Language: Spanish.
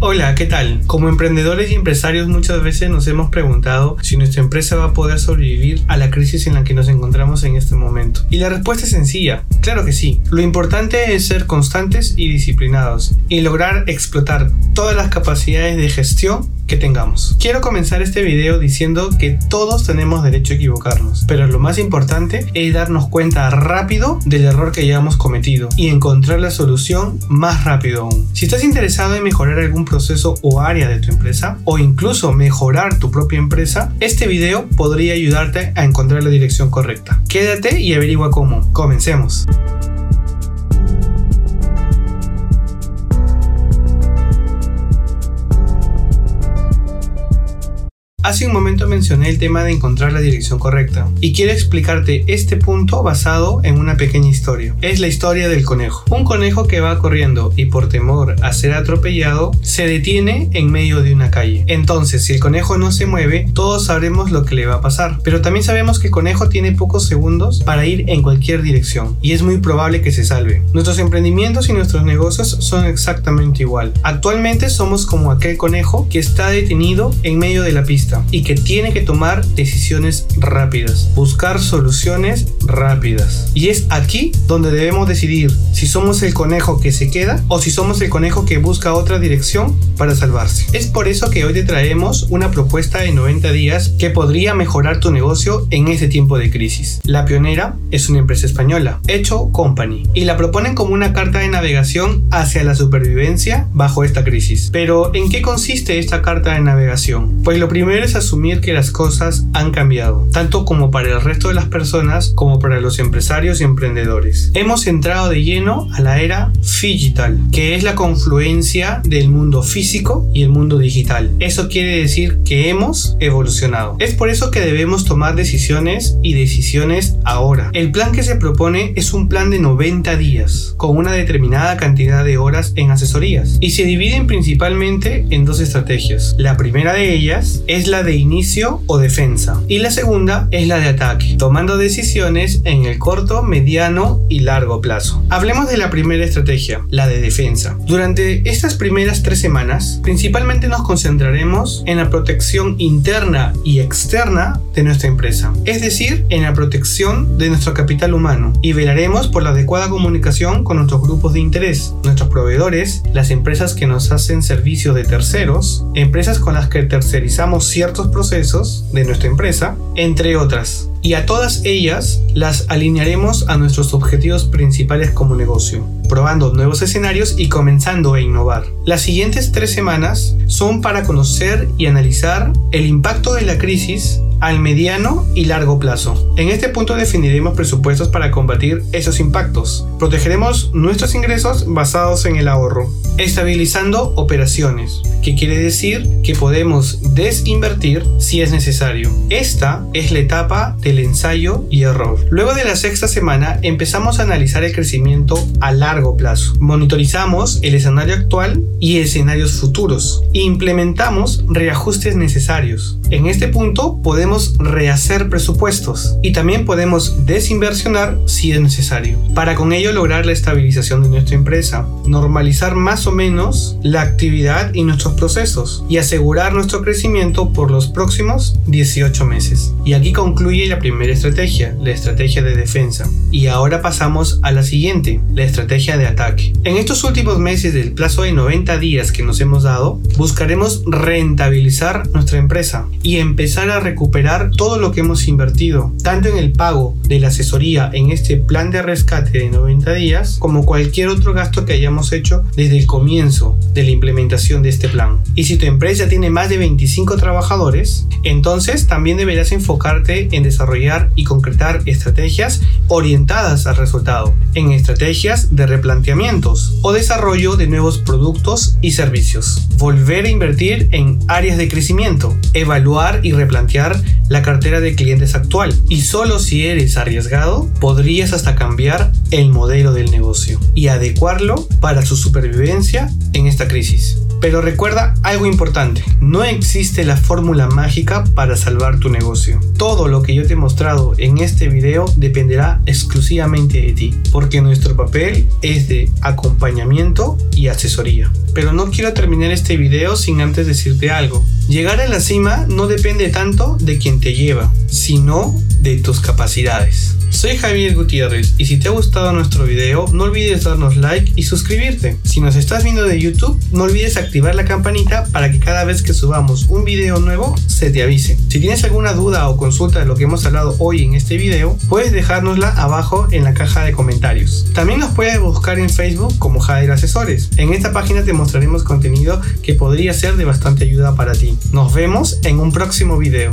Hola, ¿qué tal? Como emprendedores y empresarios muchas veces nos hemos preguntado si nuestra empresa va a poder sobrevivir a la crisis en la que nos encontramos en este momento. Y la respuesta es sencilla, claro que sí. Lo importante es ser constantes y disciplinados y lograr explotar todas las capacidades de gestión que tengamos. Quiero comenzar este video diciendo que todos tenemos derecho a equivocarnos, pero lo más importante es darnos cuenta rápido del error que hayamos cometido y encontrar la solución más rápido aún. Si estás interesado en mejorar algún proceso o área de tu empresa o incluso mejorar tu propia empresa, este video podría ayudarte a encontrar la dirección correcta. Quédate y averigua cómo. Comencemos. Hace un momento mencioné el tema de encontrar la dirección correcta y quiero explicarte este punto basado en una pequeña historia. Es la historia del conejo. Un conejo que va corriendo y por temor a ser atropellado se detiene en medio de una calle. Entonces, si el conejo no se mueve, todos sabremos lo que le va a pasar. Pero también sabemos que el conejo tiene pocos segundos para ir en cualquier dirección y es muy probable que se salve. Nuestros emprendimientos y nuestros negocios son exactamente igual. Actualmente somos como aquel conejo que está detenido en medio de la pista y que tiene que tomar decisiones rápidas, buscar soluciones rápidas. Y es aquí donde debemos decidir si somos el conejo que se queda o si somos el conejo que busca otra dirección para salvarse. Es por eso que hoy te traemos una propuesta de 90 días que podría mejorar tu negocio en ese tiempo de crisis. La pionera es una empresa española, Hecho Company, y la proponen como una carta de navegación hacia la supervivencia bajo esta crisis. Pero, ¿en qué consiste esta carta de navegación? Pues lo primero es asumir que las cosas han cambiado, tanto como para el resto de las personas como para los empresarios y emprendedores. Hemos entrado de lleno a la era digital, que es la confluencia del mundo físico y el mundo digital. Eso quiere decir que hemos evolucionado. Es por eso que debemos tomar decisiones y decisiones ahora. El plan que se propone es un plan de 90 días, con una determinada cantidad de horas en asesorías, y se dividen principalmente en dos estrategias. La primera de ellas es la de inicio o defensa y la segunda es la de ataque, tomando decisiones en el corto, mediano y largo plazo. Hablemos de la primera estrategia, la de defensa. Durante estas primeras tres semanas, principalmente nos concentraremos en la protección interna y externa de nuestra empresa, es decir, en la protección de nuestro capital humano y velaremos por la adecuada comunicación con nuestros grupos de interés, nuestros proveedores, las empresas que nos hacen servicios de terceros, empresas con las que tercerizamos ciertos procesos de nuestra empresa, entre otras. Y a todas ellas las alinearemos a nuestros objetivos principales como negocio, probando nuevos escenarios y comenzando a innovar. Las siguientes tres semanas son para conocer y analizar el impacto de la crisis al mediano y largo plazo. En este punto definiremos presupuestos para combatir esos impactos. Protegeremos nuestros ingresos basados en el ahorro, estabilizando operaciones, que quiere decir que podemos desinvertir si es necesario. Esta es la etapa del ensayo y error. Luego de la sexta semana empezamos a analizar el crecimiento a largo plazo. Monitorizamos el escenario actual y escenarios futuros. Implementamos reajustes necesarios. En este punto podemos rehacer presupuestos y también podemos desinversionar si es necesario, para con ello lograr la estabilización de nuestra empresa, normalizar más o menos la actividad y nuestros procesos y asegurar nuestro crecimiento por los próximos 18 meses. Y aquí concluye la primera estrategia, la estrategia de defensa. Y ahora pasamos a la siguiente, la estrategia de ataque. En estos últimos meses del plazo de 90 días que nos hemos dado, buscaremos rentabilizar nuestra empresa y empezar a recuperar todo lo que hemos invertido, tanto en el pago de la asesoría en este plan de rescate de 90 días, como cualquier otro gasto que hayamos hecho desde el comienzo de la implementación de este plan. Y si tu empresa tiene más de 25 trabajadores, entonces también deberás enfocarte en desarrollar y concretar estrategias orientadas al resultado, en estrategias de replanteamientos o desarrollo de nuevos productos y servicios. Volver a invertir en áreas de crecimiento, y replantear la cartera de clientes actual y solo si eres arriesgado podrías hasta cambiar el modelo del negocio y adecuarlo para su supervivencia en esta crisis. Pero recuerda algo importante, no existe la fórmula mágica para salvar tu negocio. Todo lo que yo te he mostrado en este video dependerá exclusivamente de ti, porque nuestro papel es de acompañamiento y asesoría pero no quiero terminar este video sin antes decirte algo. Llegar a la cima no depende tanto de quien te lleva, sino de tus capacidades. Soy Javier Gutiérrez y si te ha gustado nuestro video no olvides darnos like y suscribirte. Si nos estás viendo de YouTube no olvides activar la campanita para que cada vez que subamos un video nuevo se te avise. Si tienes alguna duda o consulta de lo que hemos hablado hoy en este video puedes dejárnosla abajo en la caja de comentarios. También nos puedes buscar en Facebook como Jader Asesores. En esta página te mostraremos contenido que podría ser de bastante ayuda para ti. Nos vemos en un próximo video.